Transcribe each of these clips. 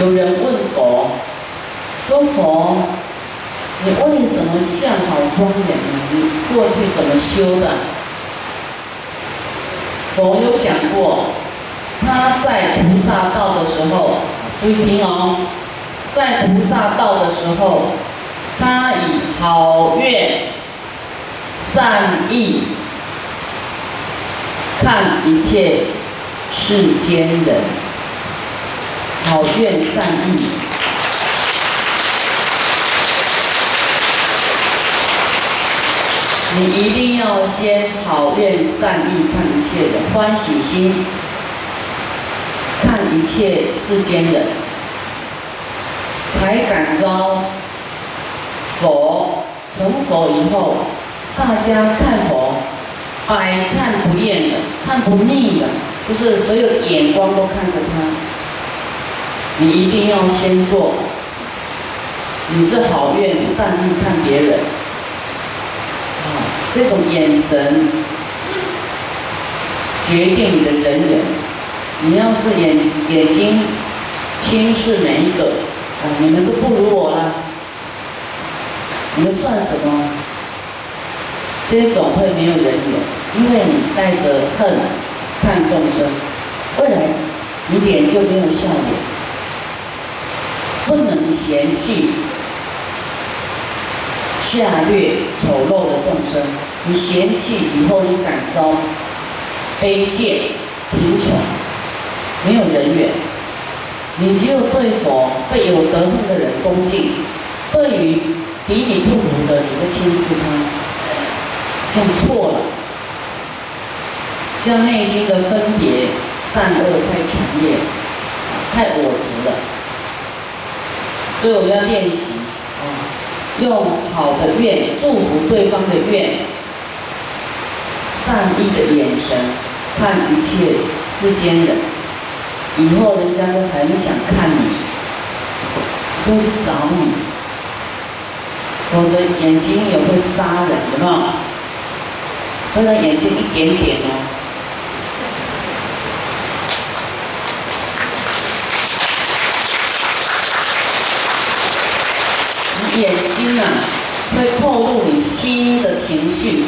有人问佛，说佛，你为什么相好庄严呢？你过去怎么修的？佛有讲过，他在菩萨道的时候，注意听哦，在菩萨道的时候，他以好愿、善意看一切世间人。好愿善意，你一定要先好愿善意看一切的欢喜心，看一切世间人，才感召佛成佛以后，大家看佛百看不厌的，看不腻的，就是所有眼光都看着他。你一定要先做，你是好愿善意看别人，啊，这种眼神决定你的人缘。你要是眼眼睛轻视每一个，啊，你们都不如我了，你们算什么？这种会没有人缘，因为你带着恨看众生，未来你脸就没有笑脸。不能嫌弃下劣丑陋的众生，你嫌弃以后你感召卑贱贫穷，没有人缘。你只有对佛、对有德行的人恭敬，对于比你不如的，你会轻视他，这样错了。这样内心的分别善恶太强烈，太我执了。所以我们要练习啊，用好的愿祝福对方的愿，善意的眼神看一切世间人，以后人家都很想看你，就是找你，否则眼睛也会杀人，有没有？所以眼睛一点点哦。眼睛啊，会透露你心的情绪，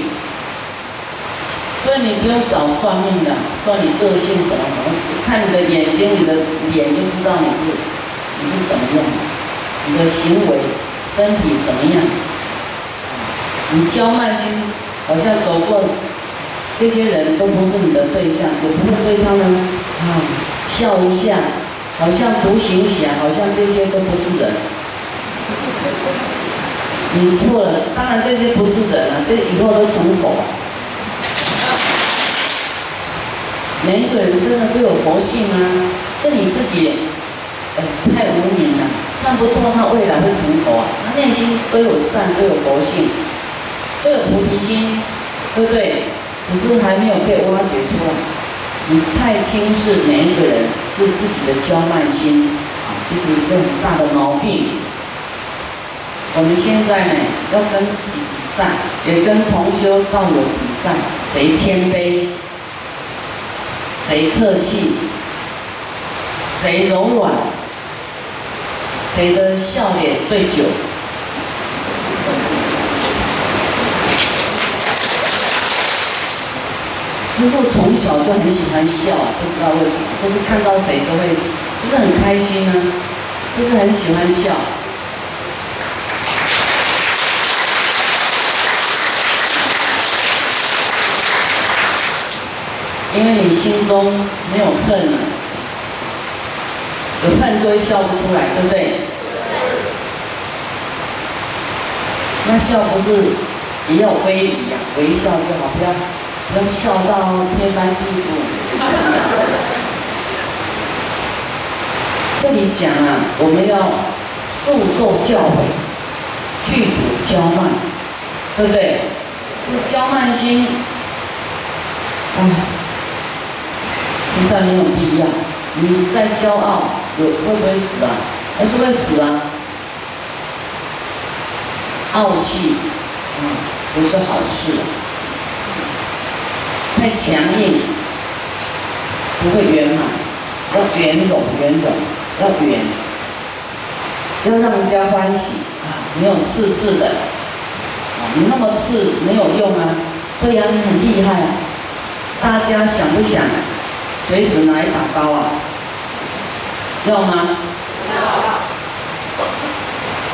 所以你不用找算命的，算你个性什么什么，看你的眼睛、你的脸就知道你是你是怎么样，你的行为、身体怎么样。你娇慢心，好像走过这些人都不是你的对象，也不会对他们啊笑一下，好像独行侠，好像这些都不是人。你错了，当然这些不是人了，这以后都成佛。每一个人真的都有佛性啊，是你自己，呃，太无明了，看不透他未来会成佛啊。他内心都有善，都有佛性，都有菩提心，对不对？只是还没有被挖掘出来。你太轻视每一个人，是自己的骄慢心啊，就是这很大的毛病。我们现在呢，要跟自己比赛，也跟同修道友比赛，谁谦卑，谁客气，谁柔软，谁的笑脸最久。师傅从小就很喜欢笑，不知道为什么，就是看到谁都会，就是很开心呢，就是很喜欢笑。因为你心中没有恨了，有恨就会笑不出来，对不对？那笑不是也要威仪呀？微笑就好，不要不要笑到天翻地覆。这里讲啊，我们要速受教诲，去除骄慢，对不对？这骄慢心，哎。实在没有必要。你再骄傲，有会不会死啊？还是会死啊？傲气，啊，不是好事。太强硬，不会圆满。要圆融，圆融，要圆，要让人家欢喜啊，没有刺刺的，啊，你那么刺没有用啊。对呀，你很厉害，大家想不想随时拿一把刀啊？要吗？要。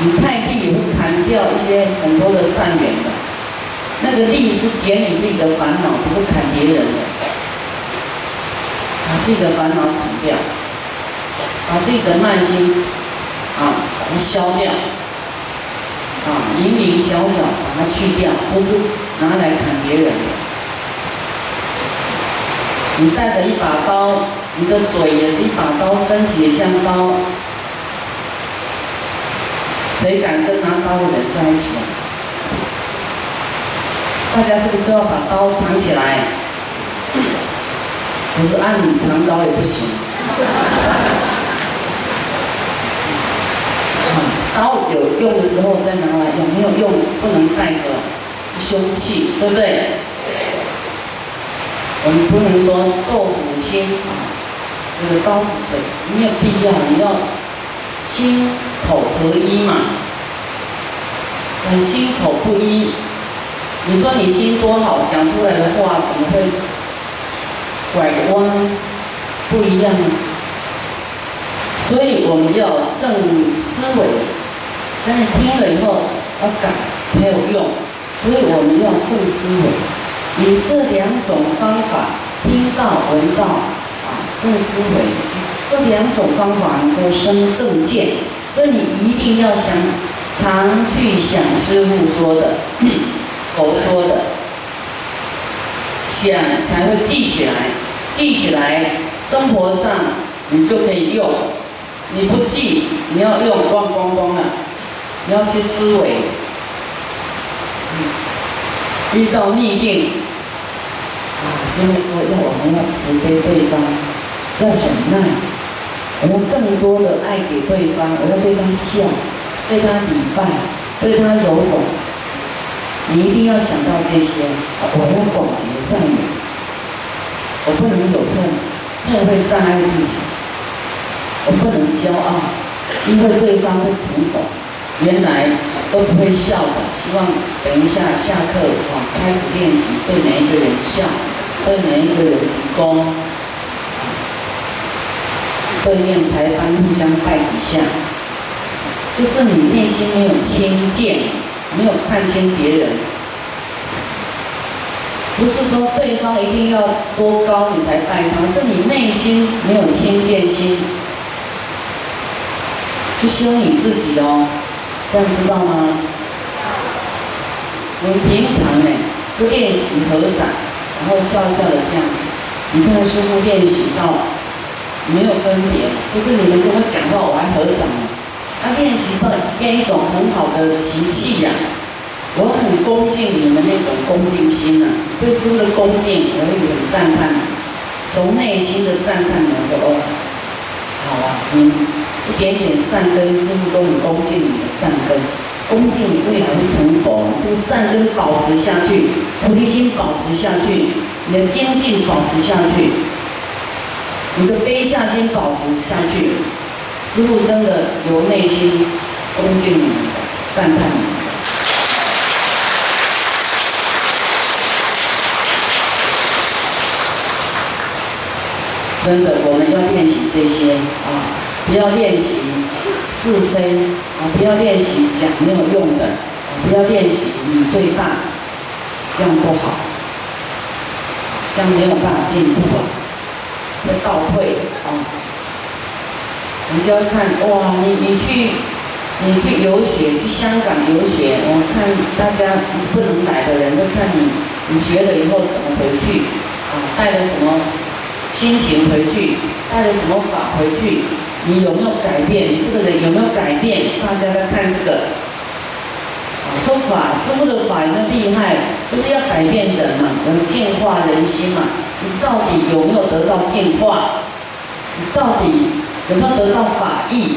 你太利也会砍掉一些很多的善缘的，那个利是解你自己的烦恼，不是砍别人的。把自己的烦恼砍掉，把自己的慢心啊把它消掉，啊零零角角把它去掉，不是拿来砍别人的。你带着一把刀，你的嘴也是一把刀，身体也像刀。谁敢跟拿刀的人在一起？大家是不是都要把刀藏起来？不是按你藏刀也不行。刀有用的时候再拿来用，没有用不能带着凶器，对不对？我们不能说豆腐心啊，这个刀子嘴没有必要，你要心。口合一嘛，你心口不一，你说你心多好，讲出来的话怎么会拐弯不一样呢？所以我们要正思维，所以听了以后要改才有用。所以我们要正思维，以这两种方法听到闻到啊，正思维，这两种方法能够生正见。所以你一定要想，常去想师傅说的，佛说的，想才会记起来，记起来，生活上你就可以用。你不记，你要用忘光光了，你要去思维。遇到逆境，啊，师傅说要我们要慈悲对方，要忍耐。我们更多的爱给对方，我要对他笑，对他礼拜，对他柔软。你一定要想到这些，我要广结善缘，我不能有恨，恨会障碍自己。我不能骄傲，因为对方会成否，原来都不会笑的。希望等一下下课啊，开始练习，对每一个人笑，对每一个人鞠躬。对面台班互相拜一下，就是你内心没有轻见，没有看清别人，不是说对方一定要多高你才拜他，是你内心没有轻见心，就修你自己哦，这样知道吗？我们平常呢就练习合掌，然后笑笑的这样子，你看师傅练习到。没有分别，就是你们跟我讲话，我还合掌。他练习到变一种很好的习气呀，我很恭敬你们那种恭敬心呐，对师傅的恭敬，我会很赞叹，从内心的赞叹来说哦，好啊，你一点点善根，师傅都很恭敬你的善根，恭敬你未来会成佛，这善根保持下去，菩提心保持下去，你的精进保持下去。你的悲下心保持下去，师傅真的由内心恭敬你，赞叹你。真的，我们要练习这些啊，不要练习是非啊，不要练习讲没有用的啊，不要练习你最大，这样不好，这样没有办法进步啊。会倒退啊！你就要看哇，你你去你去游学，去香港游学，我看大家不能来的人都看你，你学了以后怎么回去啊？带了什么心情回去？带了什么法回去？你有没有改变？你这个人有没有改变？大家在看这个，说法师傅的法有没有厉害？就是要改变人嘛，能净化人心嘛。你到底有没有得到净化？你到底有没有得到法益？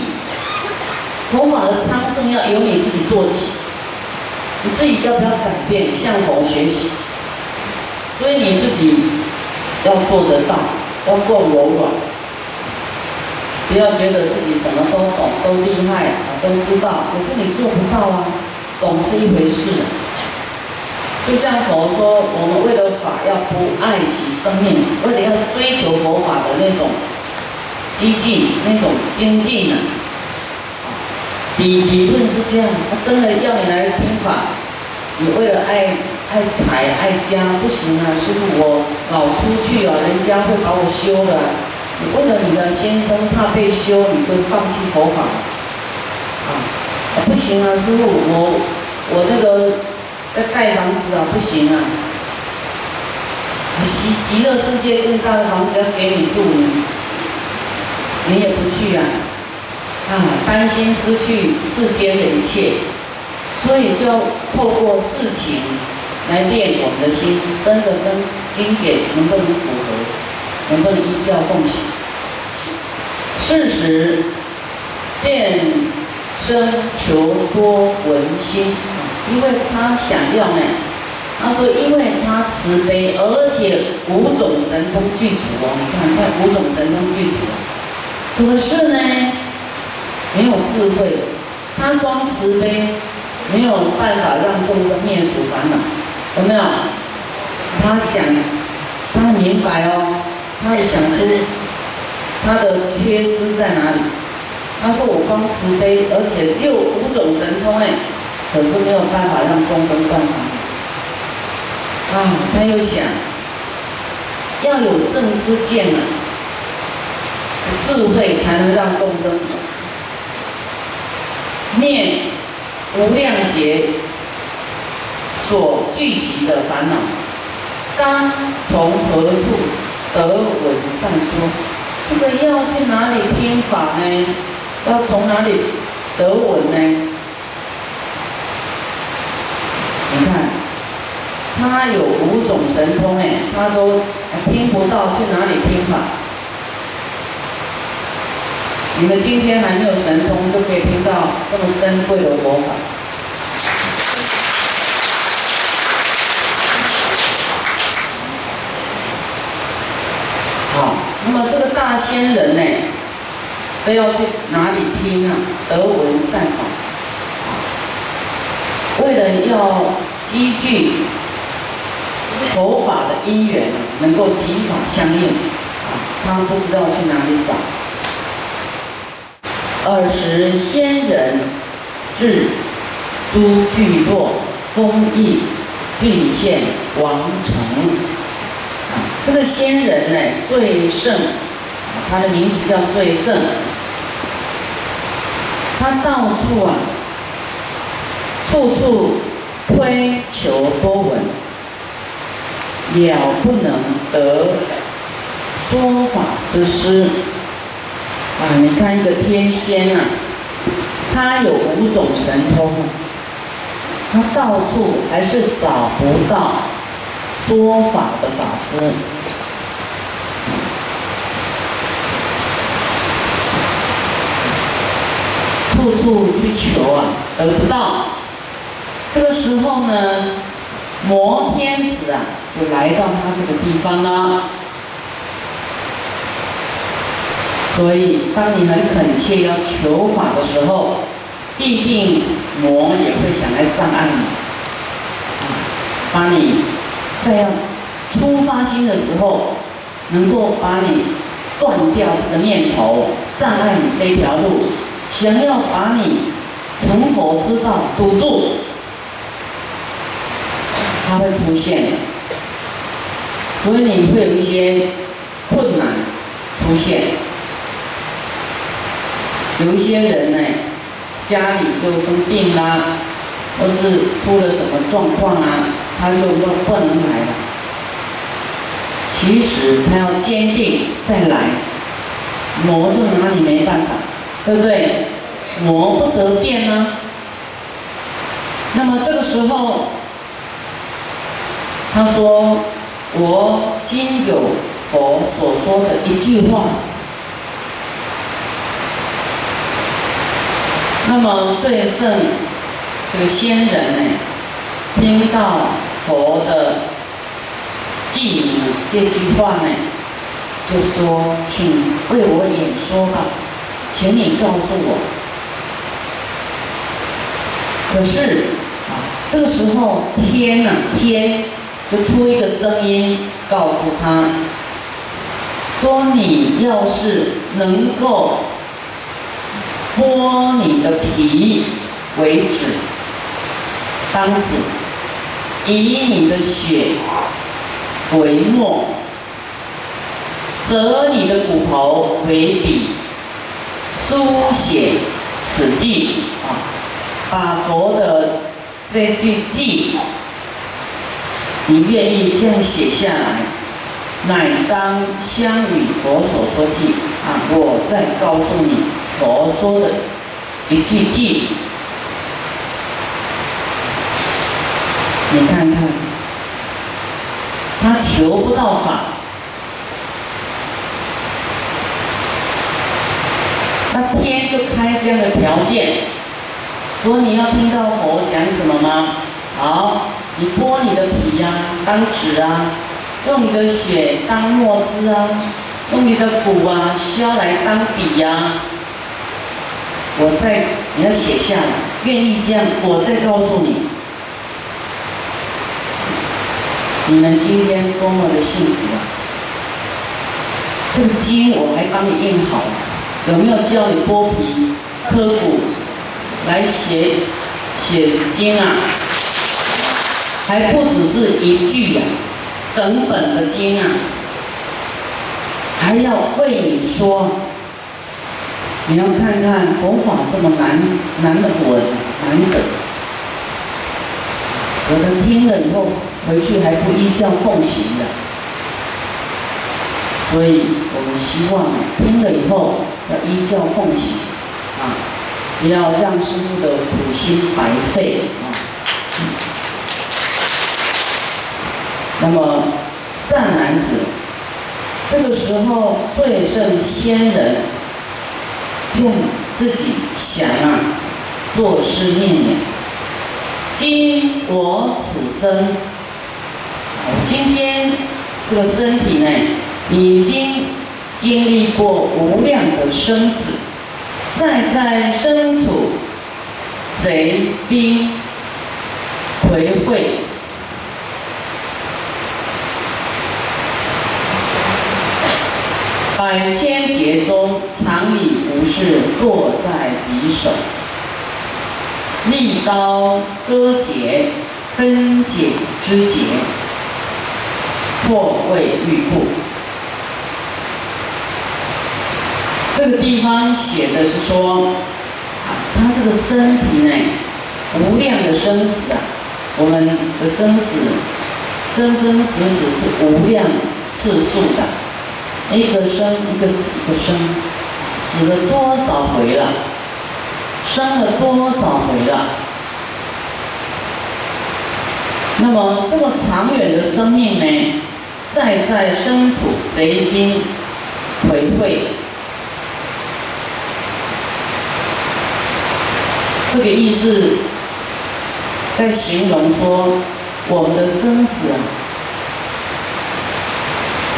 佛法的昌盛要由你自己做起，你自己要不要改变，向佛学习？所以你自己要做得到，要够柔软，不要觉得自己什么都懂、都厉害。都知道，可是你做不到啊。懂是一回事，就像佛说，我们为了法要不爱惜生命，为了要追求佛法的那种激进、那种精进呢。理理论是这样，他真的要你来听法，你为了爱爱财爱家不行啊！师傅，我老出去啊，人家会把我休的。你为了你的先生怕被休，你就放弃佛法啊？不行啊，师傅，我我那个在盖房子啊，不行啊。极极乐世界更大的房子要给你住，你也不去啊？啊，担心失去世间的一切，所以就要透过事情来练我们的心，真的跟经典能不能符合，能不能依教奉行？事实变。生求多闻心，因为他想要呢。他说，因为他慈悲，而且五种神通具足哦。你看，看五种神通具足。可是呢，没有智慧，他光慈悲，没有办法让众生灭除烦恼，有没有？他想，他明白哦，他也想出他的缺失在哪里。他说：“我光慈悲，而且又五种神通哎，可是没有办法让众生断烦。啊，他又想要有正知见啊，智慧才能让众生灭无量劫所聚集的烦恼。刚从何处得闻上说？这个要去哪里听法呢？”要从哪里得稳呢？你看，他有五种神通哎，他都听不到，去哪里听法？你们今天还没有神通，就可以听到这么珍贵的佛法。好，那么这个大仙人呢？都要去哪里听啊？德闻善法，为了要积聚佛法的因缘，能够即法相应，他不知道去哪里找。尔时仙人至诸聚落，封邑郡县王城。这个仙人呢，最胜，他的名字叫最胜。他到处啊，处处推求多闻，了不能得说法之师啊！你看一个天仙啊，他有五种神通，他到处还是找不到说法的法师。处处去求啊，得不到。这个时候呢，摩天子啊，就来到他这个地方了。所以，当你很恳切要求法的时候，必定魔也会想来障碍你，把你这样出发心的时候，能够把你断掉这个念头，障碍你这条路。想要把你成佛之道堵住，它会出现，所以你会有一些困难出现。有一些人呢，家里就生病啦，或是出了什么状况啊，他就不不能来了。其实他要坚定再来，魔就拿你没办法。对不对？魔不得变呢。那么这个时候，他说：“我今有佛所说的一句话。”那么最胜这个仙人呢，听到佛的偈语这句话呢，就说：“请为我演说吧。”请你告诉我，可是啊，这个时候天呐，天就出一个声音告诉他，说你要是能够剥你的皮为止当纸，以你的血为墨，折你的骨头为笔，书写此记啊，把佛的这句记，你愿意这样写下来，乃当相与佛所说记啊，我再告诉你佛说的一句记，你看看，他求不到法。那天就开这样的条件，说你要听到佛讲什么吗？好，你剥你的皮呀，当纸啊，用你的血当墨汁啊，用你的骨啊削来当笔呀。我再你要写下来，愿意这样，我再告诉你，你们今天多么的幸福啊！这个经我还帮你印好了。有没有教你剥皮、刻骨来写写经啊？还不只是一句呀，整本的经啊，还要为你说。你要看看佛法这么难难的稳难得，我都听了以后回去还不依教奉行的。所以我们希望听了以后要依教奉行，啊，不要让师傅的苦心白费啊。那么善男子，这个时候最胜仙人，这样自己想啊，作诗念念。今我此生，今天这个身体呢？已经经历过无量的生死，再在身处贼兵颓秽，百千劫中，常以无事落在匕首，利刀割截，分解肢节，破位欲故。这个地方写的是说，他这个身体呢，无量的生死啊，我们的生死，生生死死是无量次数的，一个生一个死一个生，死了多少回了，生了多少回了，那么这么长远的生命呢，在在身处贼兵回馈。这个意思在形容说，我们的生死啊，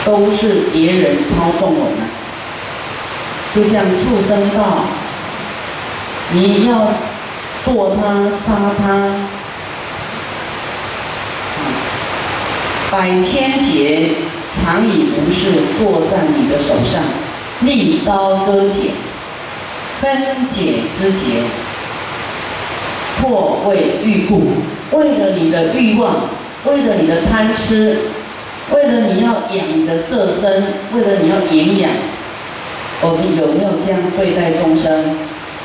都是别人操纵我们，就像畜生道，你要剁他、杀他，百千劫常以无事剁在你的手上，利刀割解，分解之节。破位欲故，为了你的欲望，为了你的贪吃，为了你要养你的色身，为了你要营养，我们有没有这样对待众生？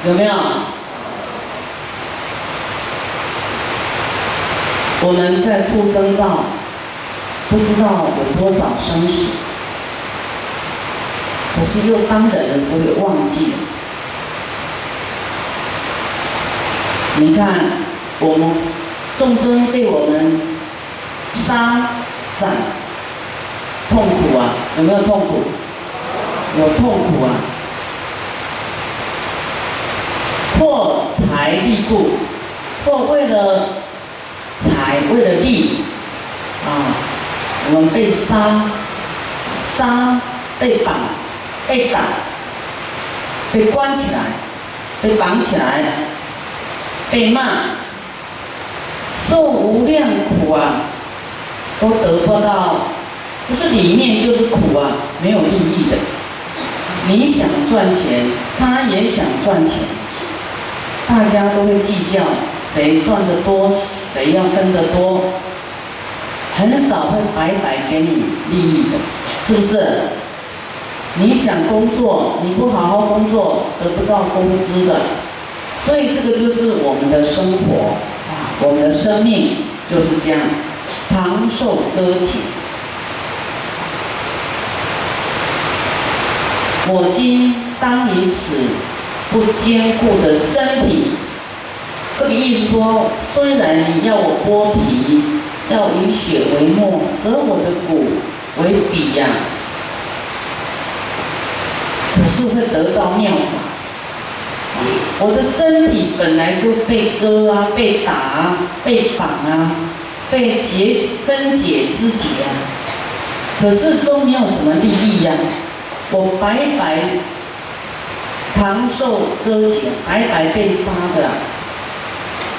有没有？我们在畜生道，不知道有多少生死，可是又当人的时候又忘记了。你看，我们众生被我们杀斩痛苦啊，有没有痛苦？有痛苦啊！破财立故，或为了财，为了利啊，我们被杀、杀、被绑、被打、被关起来、被绑起来。被骂，受无量苦啊，都得不到，不是里面就是苦啊，没有意义的。你想赚钱，他也想赚钱，大家都会计较谁赚得多，谁要分得多，很少会白白给你利益的，是不是？你想工作，你不好好工作，得不到工资的。所以这个就是我们的生活啊，我们的生命就是这样，长寿搁浅。我今当以此不坚固的身体，这个意思说，虽然你要我剥皮，要以血为墨，折我的骨为笔呀，可是会得到妙法。我的身体本来就被割啊，被打啊，被绑啊，被解分解肢解啊，可是都没有什么利益呀。我白白长寿割颈，白白被杀的。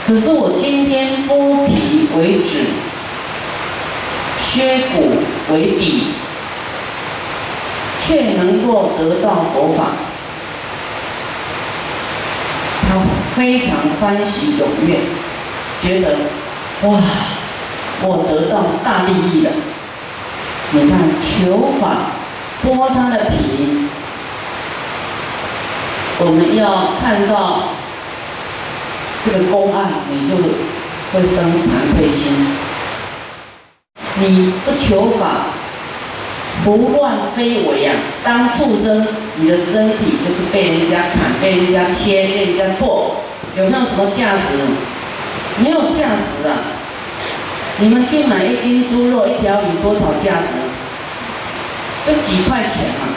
可是我今天剥皮为止，削骨为笔，却能够得到佛法。非常欢喜踊跃，觉得哇，我得到大利益了。你看，求法剥他的皮，我们要看到这个公案，你就会生惭愧心。你不求法。不乱非为啊！当畜生，你的身体就是被人家砍、被人家切、被人家剁，有没有什么价值？没有价值啊！你们去买一斤猪肉、一条鱼，多少价值？就几块钱嘛，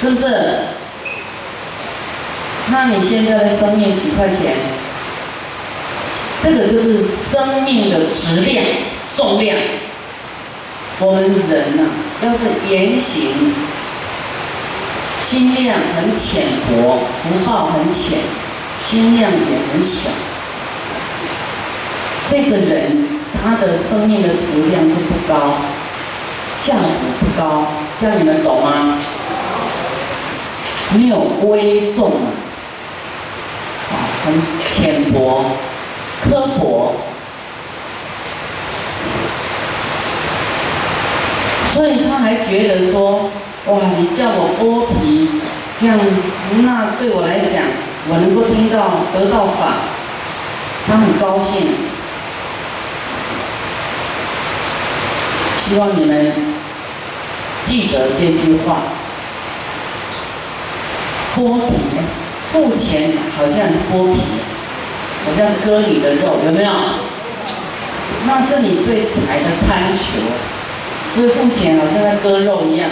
是不是？那你现在的生命几块钱？这个就是生命的质量、重量。我们人呐。要是言行心量很浅薄，福报很浅，心量也很小，这个人他的生命的质量就不高，价值不高，这样你们懂吗？没有贵重啊，很浅薄、刻薄。所以他还觉得说，哇，你叫我剥皮，这样，那对我来讲，我能够听到得到法，他很高兴。希望你们记得这句话：剥皮，付钱好像是剥皮，好像割你的肉，有没有？那是你对财的贪求。所以付钱好像在割肉一样。